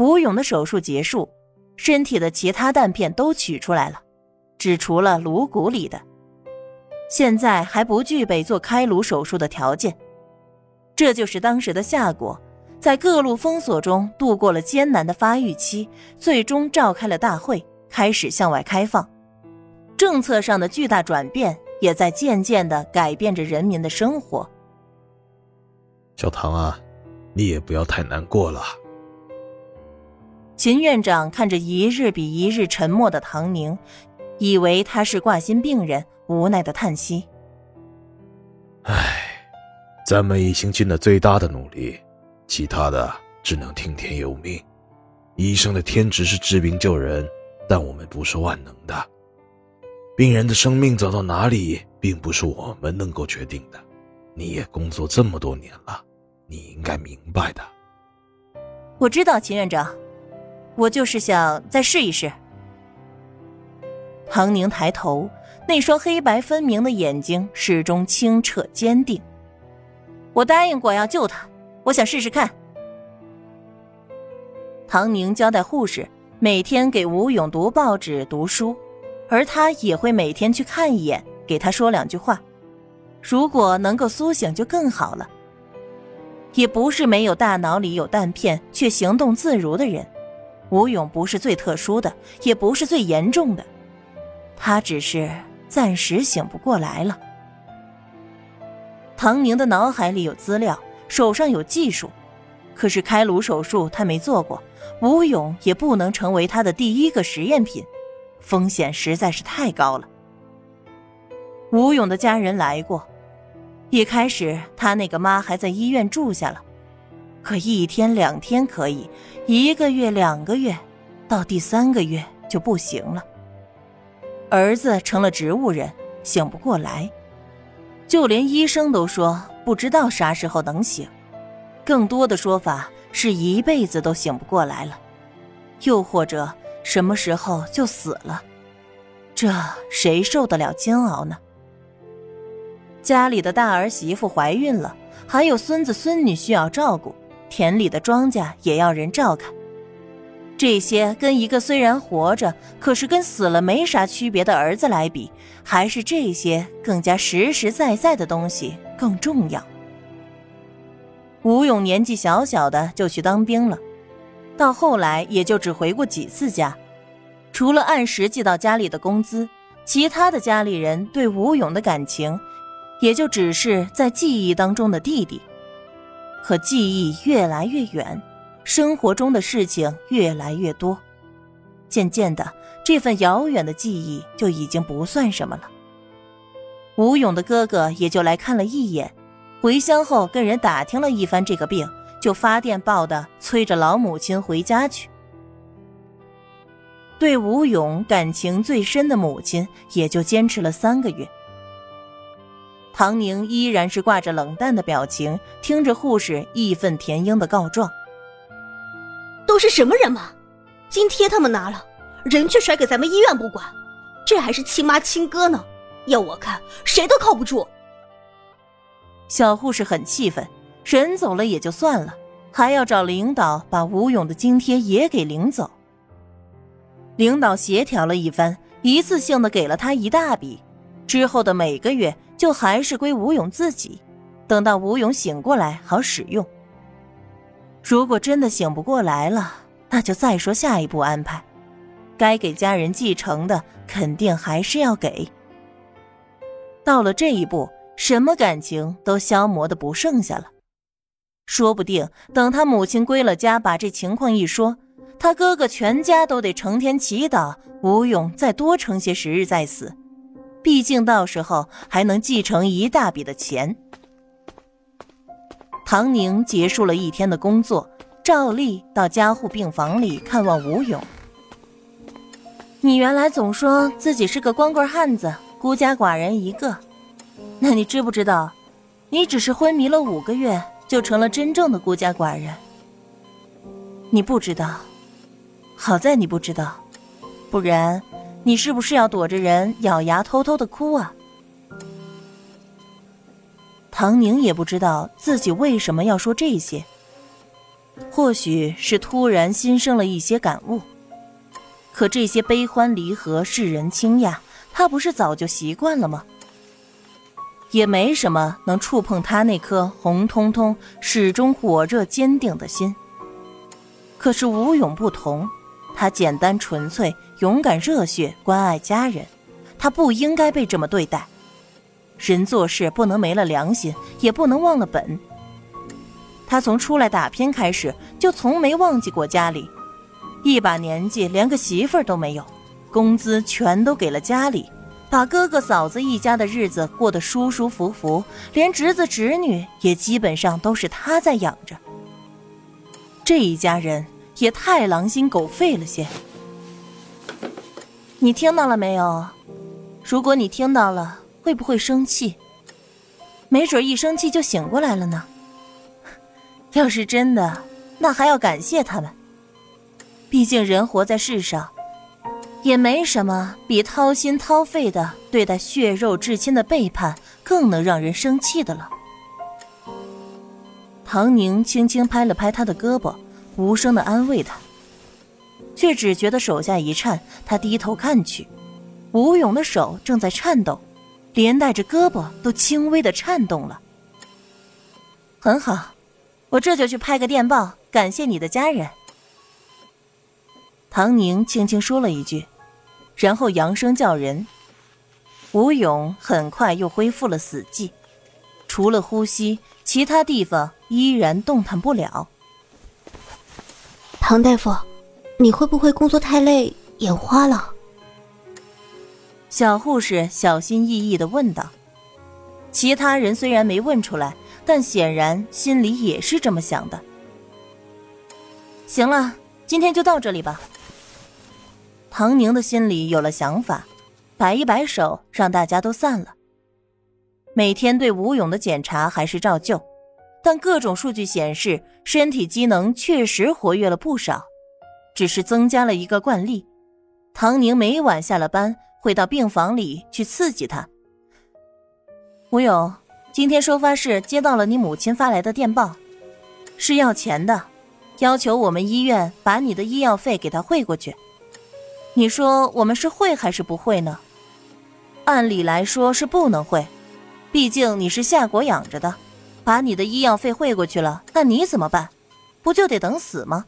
吴勇的手术结束，身体的其他弹片都取出来了，只除了颅骨里的。现在还不具备做开颅手术的条件。这就是当时的夏国，在各路封锁中度过了艰难的发育期，最终召开了大会，开始向外开放。政策上的巨大转变，也在渐渐的改变着人民的生活。小唐啊，你也不要太难过了。秦院长看着一日比一日沉默的唐宁，以为他是挂心病人，无奈的叹息：“唉，咱们已经尽了最大的努力，其他的只能听天由命。医生的天职是治病救人，但我们不是万能的。病人的生命走到哪里，并不是我们能够决定的。你也工作这么多年了，你应该明白的。”我知道，秦院长。我就是想再试一试。唐宁抬头，那双黑白分明的眼睛始终清澈坚定。我答应过要救他，我想试试看。唐宁交代护士每天给吴勇读报纸、读书，而他也会每天去看一眼，给他说两句话。如果能够苏醒，就更好了。也不是没有大脑里有弹片却行动自如的人。吴勇不是最特殊的，也不是最严重的，他只是暂时醒不过来了。唐宁的脑海里有资料，手上有技术，可是开颅手术他没做过，吴勇也不能成为他的第一个实验品，风险实在是太高了。吴勇的家人来过，一开始他那个妈还在医院住下了。可一天两天可以，一个月两个月，到第三个月就不行了。儿子成了植物人，醒不过来，就连医生都说不知道啥时候能醒，更多的说法是一辈子都醒不过来了，又或者什么时候就死了，这谁受得了煎熬呢？家里的大儿媳妇怀孕了，还有孙子孙女需要照顾。田里的庄稼也要人照看，这些跟一个虽然活着，可是跟死了没啥区别的儿子来比，还是这些更加实实在在的东西更重要。吴勇年纪小小的就去当兵了，到后来也就只回过几次家，除了按时寄到家里的工资，其他的家里人对吴勇的感情，也就只是在记忆当中的弟弟。可记忆越来越远，生活中的事情越来越多，渐渐的，这份遥远的记忆就已经不算什么了。吴勇的哥哥也就来看了一眼，回乡后跟人打听了一番这个病，就发电报的催着老母亲回家去。对吴勇感情最深的母亲，也就坚持了三个月。唐宁依然是挂着冷淡的表情，听着护士义愤填膺的告状：“都是什么人嘛？津贴他们拿了，人却甩给咱们医院不管，这还是亲妈亲哥呢？要我看，谁都靠不住。”小护士很气愤，人走了也就算了，还要找领导把吴勇的津贴也给领走。领导协调了一番，一次性的给了他一大笔，之后的每个月。就还是归吴勇自己，等到吴勇醒过来好使用。如果真的醒不过来了，那就再说下一步安排。该给家人继承的肯定还是要给。到了这一步，什么感情都消磨的不剩下了。说不定等他母亲归了家，把这情况一说，他哥哥全家都得成天祈祷吴勇再多撑些时日再死。毕竟到时候还能继承一大笔的钱。唐宁结束了一天的工作，照例到加护病房里看望吴勇。你原来总说自己是个光棍汉子，孤家寡人一个，那你知不知道，你只是昏迷了五个月，就成了真正的孤家寡人？你不知道，好在你不知道，不然。你是不是要躲着人咬牙偷偷的哭啊？唐宁也不知道自己为什么要说这些。或许是突然心生了一些感悟。可这些悲欢离合、世人倾轧，他不是早就习惯了吗？也没什么能触碰他那颗红彤彤、始终火热坚定的心。可是吴勇不同，他简单纯粹、勇敢热血、关爱家人，他不应该被这么对待。人做事不能没了良心，也不能忘了本。他从出来打拼开始，就从没忘记过家里。一把年纪，连个媳妇儿都没有，工资全都给了家里。把哥哥嫂子一家的日子过得舒舒服服，连侄子侄女也基本上都是他在养着。这一家人也太狼心狗肺了些。你听到了没有？如果你听到了，会不会生气？没准一生气就醒过来了呢。要是真的，那还要感谢他们。毕竟人活在世上。也没什么比掏心掏肺的对待血肉至亲的背叛更能让人生气的了。唐宁轻轻拍了拍他的胳膊，无声的安慰他，却只觉得手下一颤。他低头看去，吴勇的手正在颤抖，连带着胳膊都轻微的颤动了。很好，我这就去拍个电报，感谢你的家人。唐宁轻轻说了一句。然后扬声叫人，吴勇很快又恢复了死寂，除了呼吸，其他地方依然动弹不了。唐大夫，你会不会工作太累眼花了？小护士小心翼翼的问道。其他人虽然没问出来，但显然心里也是这么想的。行了，今天就到这里吧。唐宁的心里有了想法，摆一摆手，让大家都散了。每天对吴勇的检查还是照旧，但各种数据显示，身体机能确实活跃了不少，只是增加了一个惯例。唐宁每晚下了班，会到病房里去刺激他。吴勇，今天收发室接到了你母亲发来的电报，是要钱的，要求我们医院把你的医药费给他汇过去。你说我们是会还是不会呢？按理来说是不能会，毕竟你是夏国养着的，把你的医药费汇过去了，那你怎么办？不就得等死吗？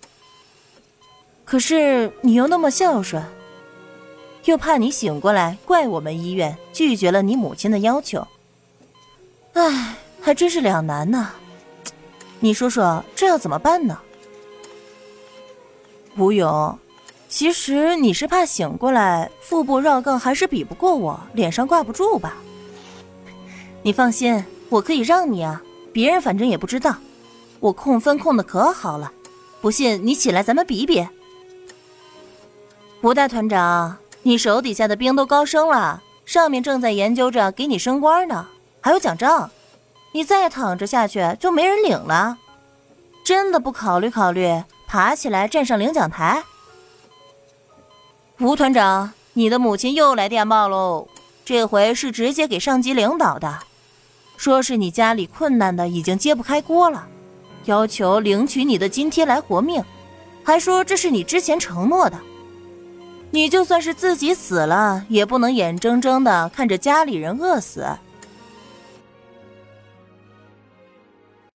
可是你又那么孝顺，又怕你醒过来怪我们医院拒绝了你母亲的要求，唉，还真是两难呢。你说说这要怎么办呢？吴勇。其实你是怕醒过来，腹部绕杠还是比不过我，脸上挂不住吧？你放心，我可以让你啊，别人反正也不知道，我控分控的可好了。不信你起来，咱们比比。吴大团长，你手底下的兵都高升了，上面正在研究着给你升官呢，还有奖章。你再躺着下去就没人领了，真的不考虑考虑，爬起来站上领奖台？吴团长，你的母亲又来电报喽，这回是直接给上级领导的，说是你家里困难的已经揭不开锅了，要求领取你的津贴来活命，还说这是你之前承诺的，你就算是自己死了，也不能眼睁睁的看着家里人饿死，